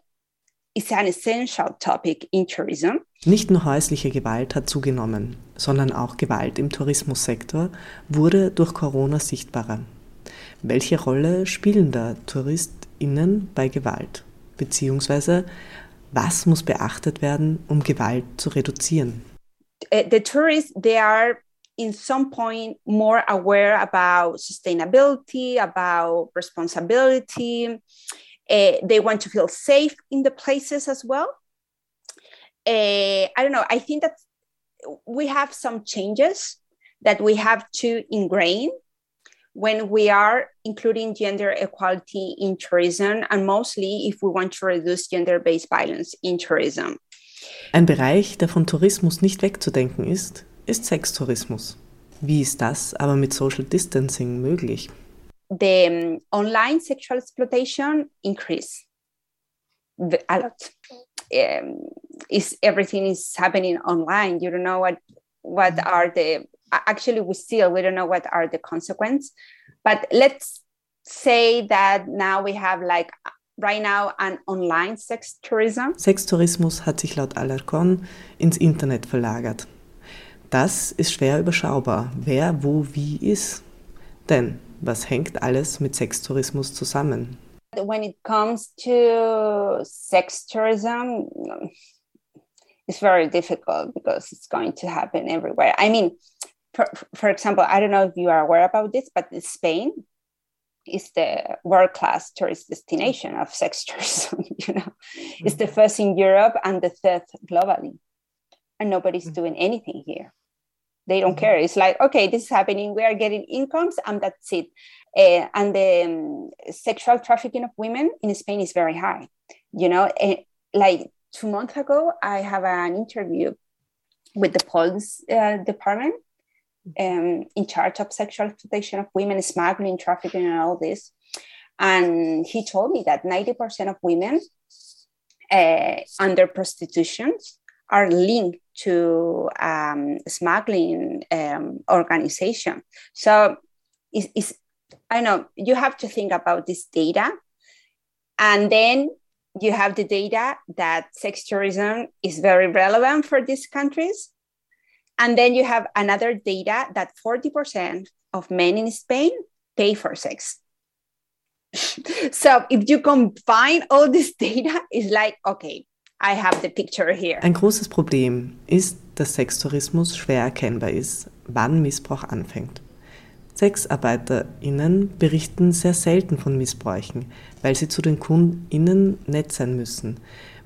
is an essential topic in tourism. Nicht nur häusliche Gewalt hat zugenommen, sondern auch Gewalt im Tourismussektor wurde durch Corona sichtbarer. Welche Rolle spielen da TouristInnen bei Gewalt? Beziehungsweise was muss beachtet werden, um Gewalt zu reduzieren? Uh, the tourists, they are in some point more aware about sustainability, about responsibility. Uh, they want to feel safe in the places as well. Uh, I don't know. I think that we have some changes that we have to ingrain when we are including gender equality in tourism, and mostly if we want to reduce gender based violence in tourism. Ein Bereich, der von Tourismus nicht wegzudenken ist, ist Sextourismus. Wie ist das aber mit Social Distancing möglich? The um, online sexual exploitation increase a lot. Um, is everything is happening online? You don't know what what are the actually we still we don't know what are the consequences. But let's say that now we have like right now an online sex tourism. Sextourismus hat sich laut Alarcon ins Internet verlagert. Das ist schwer überschaubar, wer wo wie ist. Denn was hängt alles mit Sextourismus zusammen? When it comes to sex tourism, it's very difficult because it's going to happen everywhere. I mean, for, for example, I don't know if you are aware about this, but Spain is the world class tourist destination of sex [laughs] tourism. You know, it's the first in Europe and the third globally, and nobody's mm-hmm. doing anything here. They don't mm-hmm. care. It's like, okay, this is happening. We are getting incomes, and that's it. Uh, and the um, sexual trafficking of women in Spain is very high. You know, uh, like two months ago, I have an interview with the police uh, department um, in charge of sexual exploitation of women, smuggling, trafficking, and all this. And he told me that 90% of women under prostitution are linked to um, smuggling um, organization. So it's, it's, I know you have to think about this data. And then you have the data that sex tourism is very relevant for these countries and then you have another data that 40% of men in Spain pay for sex. [laughs] so if you combine all this data, it's like, okay, I have the picture here. Ein großes Problem ist, dass Sextourismus schwer erkennbar ist, wann Missbrauch anfängt. SexarbeiterInnen berichten sehr selten von Missbräuchen, weil sie zu den KundInnen nett sein müssen,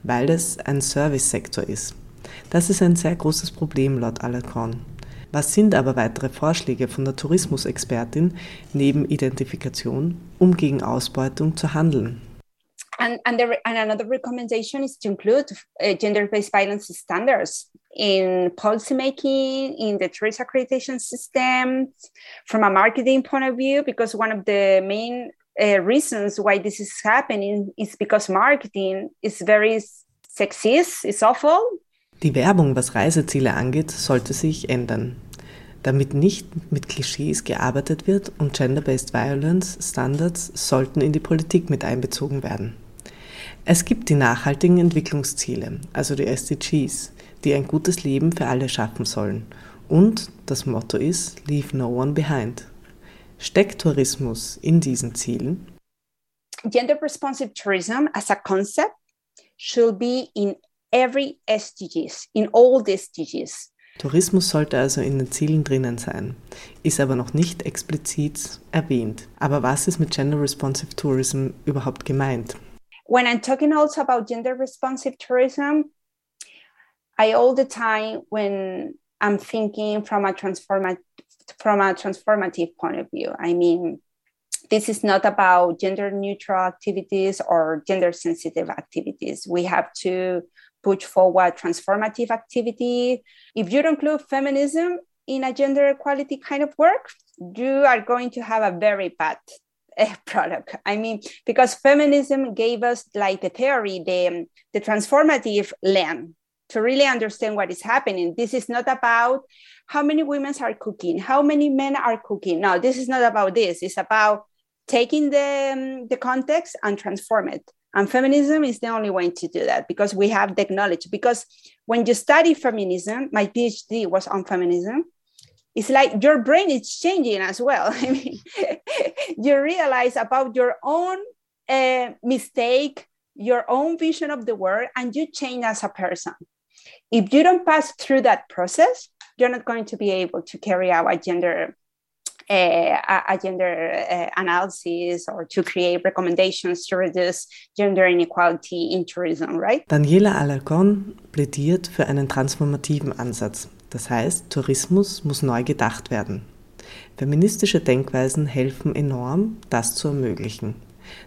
weil es ein Servicesektor ist. Das ist ein sehr großes Problem laut Alarcon. Was sind aber weitere Vorschläge von der Tourismusexpertin neben Identifikation, um gegen Ausbeutung zu handeln? And, and, the, and another recommendation is to include uh, gender-based violence standards in policymaking, in the tourist accreditation system, from a marketing point of view, because one of the main uh, reasons why this is happening is because marketing is very sexist, it's awful, Die Werbung, was Reiseziele angeht, sollte sich ändern, damit nicht mit Klischees gearbeitet wird und Gender-Based Violence Standards sollten in die Politik mit einbezogen werden. Es gibt die nachhaltigen Entwicklungsziele, also die SDGs, die ein gutes Leben für alle schaffen sollen. Und das Motto ist Leave no one behind. Steckt Tourismus in diesen Zielen? Gender responsive tourism as a concept should be in every SDGs, in all the SDGs. Tourismus sollte also in den Zielen drinnen sein, ist aber noch nicht explizit erwähnt. Aber was ist mit Gender Responsive Tourism überhaupt gemeint? When I'm talking also about gender responsive tourism, I all the time when I'm thinking from a transformative from a transformative point of view. I mean, this is not about gender neutral activities or gender sensitive activities. We have to push forward transformative activity. If you don't include feminism in a gender equality kind of work, you are going to have a very bad uh, [laughs] product. I mean, because feminism gave us like the theory, the, the transformative lens to really understand what is happening. This is not about how many women are cooking, how many men are cooking. No, this is not about this. It's about taking the, um, the context and transform it. And feminism is the only way to do that because we have the knowledge. Because when you study feminism, my PhD was on feminism, it's like your brain is changing as well. [laughs] I mean, you realize about your own uh, mistake, your own vision of the world, and you change as a person. If you don't pass through that process, you're not going to be able to carry out a gender uh, a gender uh, analysis or to create recommendations to reduce gender inequality in tourism, right? Daniela Alarcon plädiert für einen transformativen Ansatz. Das heißt, Tourismus muss neu gedacht werden. Feministische Denkweisen helfen enorm, das zu ermöglichen.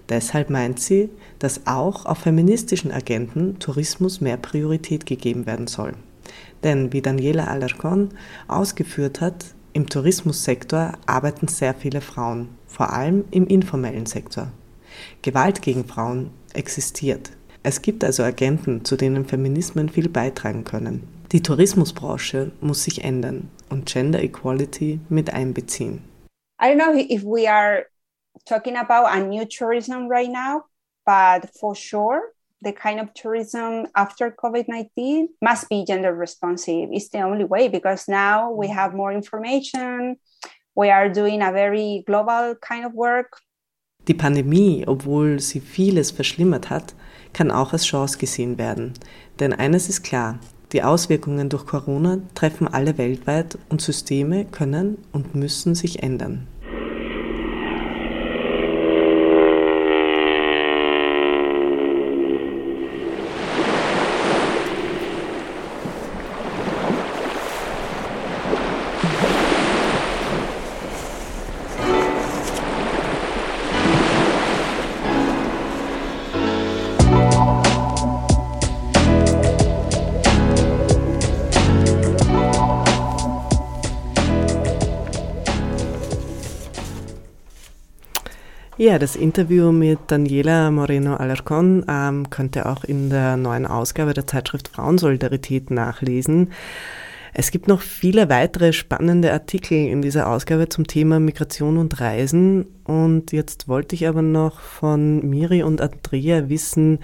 Deshalb meint sie, dass auch auf feministischen Agenten Tourismus mehr Priorität gegeben werden soll. Denn wie Daniela Alarcon ausgeführt hat, im Tourismussektor arbeiten sehr viele Frauen, vor allem im informellen Sektor. Gewalt gegen Frauen existiert. Es gibt also Agenten, zu denen Feminismen viel beitragen können. Die Tourismusbranche muss sich ändern und Gender Equality mit einbeziehen. I don't know if we are talking about a new tourism right now, but for sure, the kind of tourism after COVID 19 must be gender responsive. It's the only way because now we have more information. We are doing a very global kind of work. Die Pandemie, obwohl sie vieles verschlimmert hat, kann auch als Chance gesehen werden. Denn eines ist klar, die Auswirkungen durch Corona treffen alle weltweit und Systeme können und müssen sich ändern. Ja, das Interview mit Daniela Moreno Alarcón ähm, könnt ihr auch in der neuen Ausgabe der Zeitschrift Frauensolidarität nachlesen. Es gibt noch viele weitere spannende Artikel in dieser Ausgabe zum Thema Migration und Reisen. Und jetzt wollte ich aber noch von Miri und Andrea wissen,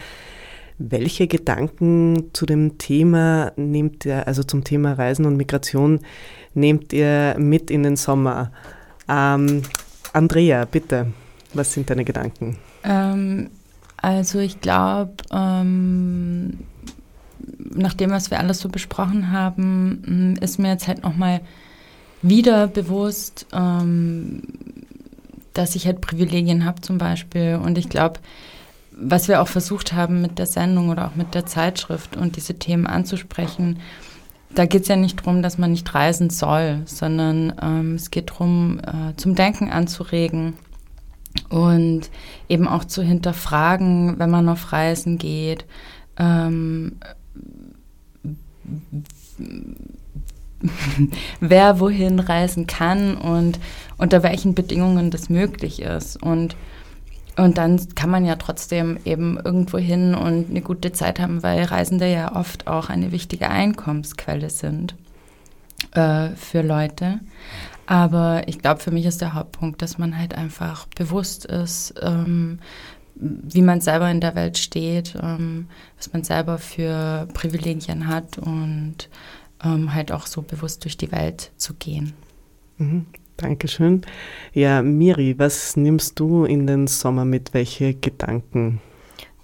welche Gedanken zu dem Thema nehmt ihr, also zum Thema Reisen und Migration, nehmt ihr mit in den Sommer? Ähm, Andrea, bitte. Was sind deine Gedanken? Ähm, also ich glaube, ähm, nach dem, was wir alles so besprochen haben, mm, ist mir jetzt halt nochmal wieder bewusst, ähm, dass ich halt Privilegien habe zum Beispiel. Und ich glaube, was wir auch versucht haben mit der Sendung oder auch mit der Zeitschrift und diese Themen anzusprechen, da geht es ja nicht darum, dass man nicht reisen soll, sondern ähm, es geht darum, äh, zum Denken anzuregen und eben auch zu hinterfragen, wenn man auf Reisen geht, ähm, [laughs] wer wohin reisen kann und unter welchen Bedingungen das möglich ist. Und, und dann kann man ja trotzdem eben irgendwo hin und eine gute Zeit haben, weil Reisende ja oft auch eine wichtige Einkommensquelle sind äh, für Leute. Aber ich glaube, für mich ist der Hauptpunkt, dass man halt einfach bewusst ist, ähm, wie man selber in der Welt steht, ähm, was man selber für Privilegien hat und ähm, halt auch so bewusst durch die Welt zu gehen. Mhm. Dankeschön. Ja, Miri, was nimmst du in den Sommer mit? Welche Gedanken?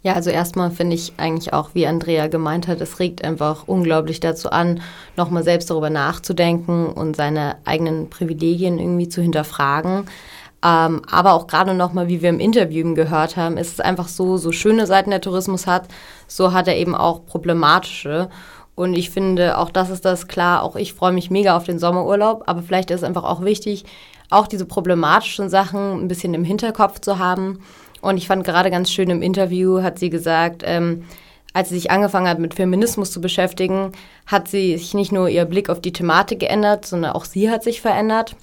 Ja, also erstmal finde ich eigentlich auch, wie Andrea gemeint hat, es regt einfach unglaublich dazu an, nochmal selbst darüber nachzudenken und seine eigenen Privilegien irgendwie zu hinterfragen. Ähm, aber auch gerade nochmal, wie wir im Interview gehört haben, ist es einfach so, so schöne Seiten der Tourismus hat, so hat er eben auch problematische. Und ich finde, auch das ist das klar, auch ich freue mich mega auf den Sommerurlaub, aber vielleicht ist es einfach auch wichtig, auch diese problematischen Sachen ein bisschen im Hinterkopf zu haben und ich fand gerade ganz schön im Interview, hat sie gesagt, ähm, als sie sich angefangen hat, mit Feminismus zu beschäftigen, hat sie sich nicht nur ihr Blick auf die Thematik geändert, sondern auch sie hat sich verändert.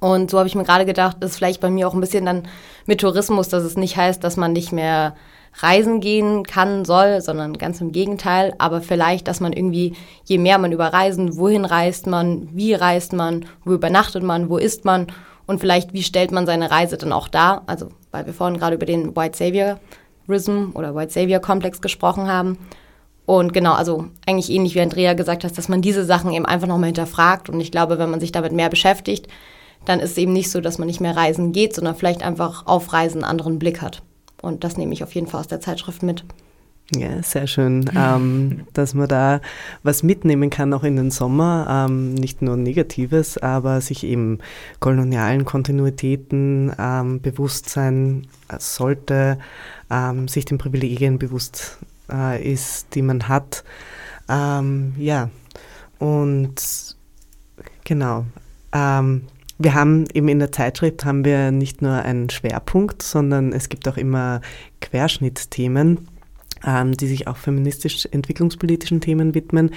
Und so habe ich mir gerade gedacht, ist vielleicht bei mir auch ein bisschen dann mit Tourismus, dass es nicht heißt, dass man nicht mehr reisen gehen kann, soll, sondern ganz im Gegenteil. Aber vielleicht, dass man irgendwie, je mehr man über Reisen, wohin reist man, wie reist man, wo übernachtet man, wo isst man und vielleicht, wie stellt man seine Reise dann auch dar? Also, weil wir vorhin gerade über den White Saviorism oder White Savior Komplex gesprochen haben. Und genau, also eigentlich ähnlich wie Andrea gesagt hat, dass man diese Sachen eben einfach nochmal hinterfragt. Und ich glaube, wenn man sich damit mehr beschäftigt, dann ist es eben nicht so, dass man nicht mehr reisen geht, sondern vielleicht einfach auf Reisen einen anderen Blick hat. Und das nehme ich auf jeden Fall aus der Zeitschrift mit. Ja, sehr schön, ähm, dass man da was mitnehmen kann, auch in den Sommer. Ähm, nicht nur Negatives, aber sich eben kolonialen Kontinuitäten ähm, bewusst sein sollte, ähm, sich den Privilegien bewusst äh, ist, die man hat. Ähm, ja, und genau. Ähm, wir haben eben in der Zeitschrift haben wir nicht nur einen Schwerpunkt, sondern es gibt auch immer Querschnittsthemen ähm, die sich auch feministisch entwicklungspolitischen Themen widmen.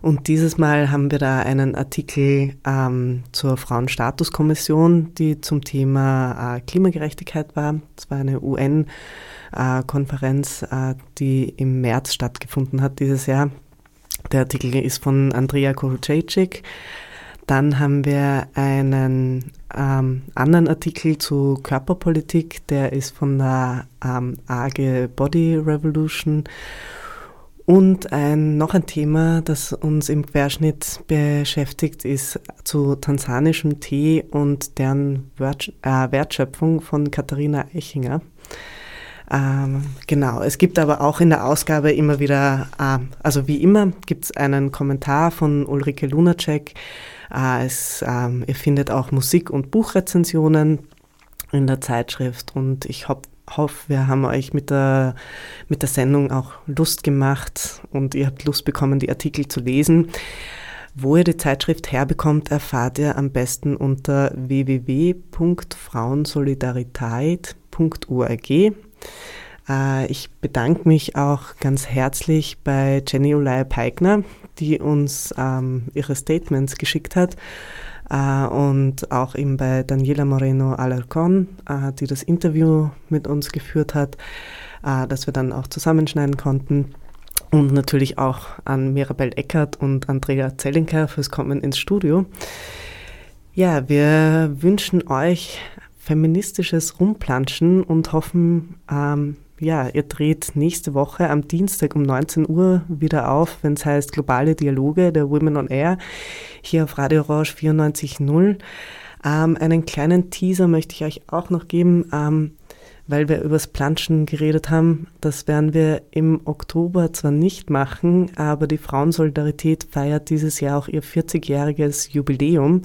Und dieses Mal haben wir da einen Artikel ähm, zur Frauenstatuskommission, die zum Thema äh, Klimagerechtigkeit war. Es war eine UN-Konferenz, äh, äh, die im März stattgefunden hat dieses Jahr. Der Artikel ist von Andrea Korucejcik. Dann haben wir einen ähm, anderen Artikel zu Körperpolitik, der ist von der ähm, AG Body Revolution. Und ein, noch ein Thema, das uns im Querschnitt beschäftigt, ist zu tansanischem Tee und deren äh, Wertschöpfung von Katharina Eichinger. Ähm, genau, es gibt aber auch in der Ausgabe immer wieder, äh, also wie immer, gibt es einen Kommentar von Ulrike Lunacek, es, ähm, ihr findet auch Musik- und Buchrezensionen in der Zeitschrift und ich hoffe, wir haben euch mit der, mit der Sendung auch Lust gemacht und ihr habt Lust bekommen, die Artikel zu lesen. Wo ihr die Zeitschrift herbekommt, erfahrt ihr am besten unter www.frauensolidarität.org. Äh, ich bedanke mich auch ganz herzlich bei Jenny Olaya Peigner, die uns ähm, ihre Statements geschickt hat. Äh, und auch eben bei Daniela Moreno Alarcon, äh, die das Interview mit uns geführt hat, äh, das wir dann auch zusammenschneiden konnten. Und natürlich auch an Mirabel Eckert und Andrea Zellinker fürs Kommen ins Studio. Ja, wir wünschen euch feministisches Rumplanschen und hoffen, ähm, ja, ihr dreht nächste Woche am Dienstag um 19 Uhr wieder auf, wenn es heißt Globale Dialoge der Women on Air, hier auf Radio Orange 94.0. Ähm, einen kleinen Teaser möchte ich euch auch noch geben, ähm, weil wir übers Planschen geredet haben. Das werden wir im Oktober zwar nicht machen, aber die Frauensolidarität feiert dieses Jahr auch ihr 40-jähriges Jubiläum.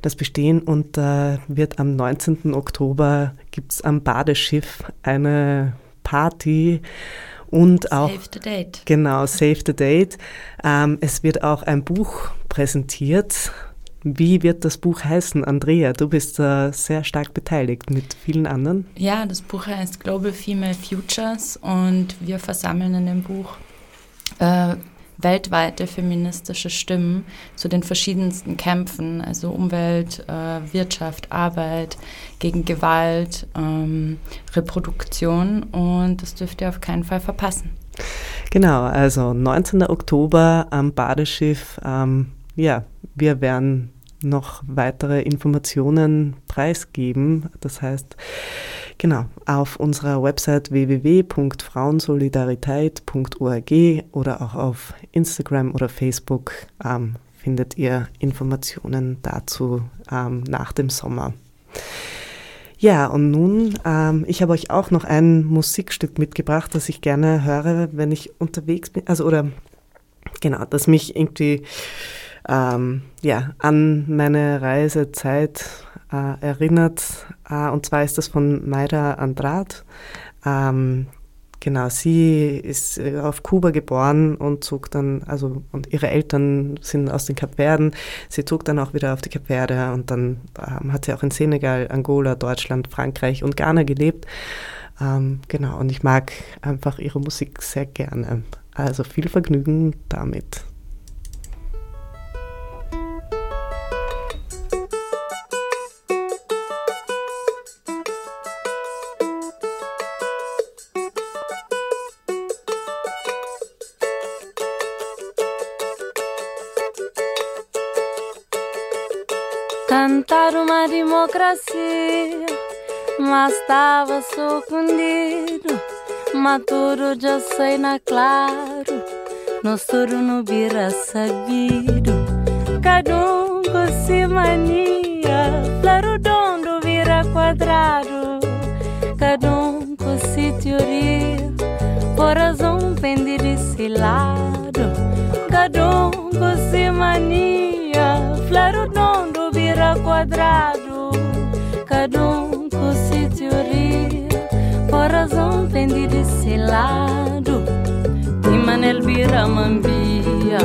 Das Bestehen und äh, wird am 19. Oktober gibt es am Badeschiff eine Party und auch Save the Date. Genau, Save the Date. Ähm, es wird auch ein Buch präsentiert. Wie wird das Buch heißen, Andrea? Du bist äh, sehr stark beteiligt mit vielen anderen. Ja, das Buch heißt Global Female Futures und wir versammeln in dem Buch äh, weltweite feministische Stimmen zu den verschiedensten Kämpfen, also Umwelt, äh, Wirtschaft, Arbeit, gegen Gewalt, ähm, Reproduktion und das dürft ihr auf keinen Fall verpassen. Genau, also 19. Oktober am Badeschiff. Ähm, ja, wir werden noch weitere Informationen preisgeben. Das heißt, Genau, auf unserer Website www.frauensolidarität.org oder auch auf Instagram oder Facebook ähm, findet ihr Informationen dazu ähm, nach dem Sommer. Ja, und nun, ähm, ich habe euch auch noch ein Musikstück mitgebracht, das ich gerne höre, wenn ich unterwegs bin, also oder genau, das mich irgendwie ähm, ja, an meine Reisezeit äh, erinnert. Äh, und zwar ist das von Mayra Andrade. Ähm, genau, sie ist äh, auf Kuba geboren und zog dann, also, und ihre Eltern sind aus den Kapverden. Sie zog dann auch wieder auf die Kapverde und dann ähm, hat sie auch in Senegal, Angola, Deutschland, Frankreich und Ghana gelebt. Ähm, genau, und ich mag einfach ihre Musik sehr gerne. Also viel Vergnügen damit. Cantar uma democracia, mas estava escondido. Maturo já sei na claro, nos turno vira sabido. Cada si mania, flarudondo vira quadrado. Cada si teoria, por razão pende desse lado. Cada si mania, flarudondo vira quadrado, cada um com sua teoria, por razão pende desse lado. De manel vira mambia,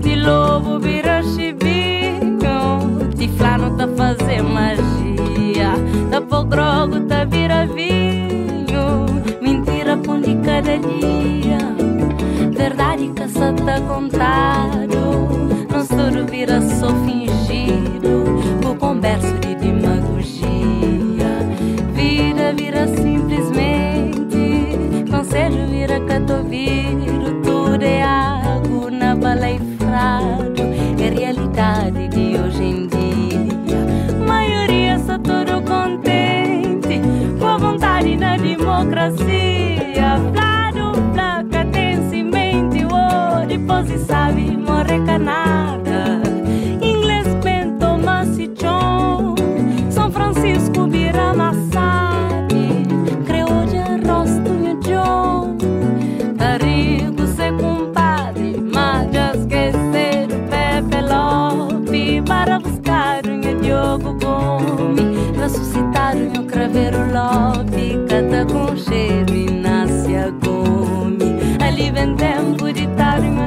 de lobo vira chibinho, de flano tá fazer magia, da pogrogo tá vira vinho, mentira de cada dia, verdade que só tá contado, não tudo vira só fingido verso de demagogia. Vira, vira simplesmente, conselho vira catoviro, tudo é água na bala e frado, é realidade de hoje em dia. Maioria só todo contente, com a vontade na democracia. Plano, placa, tem semente, o depois sabe morrer canal. Fica canta com cheiro e nasce a come. Ali vem tempo de tarde, meu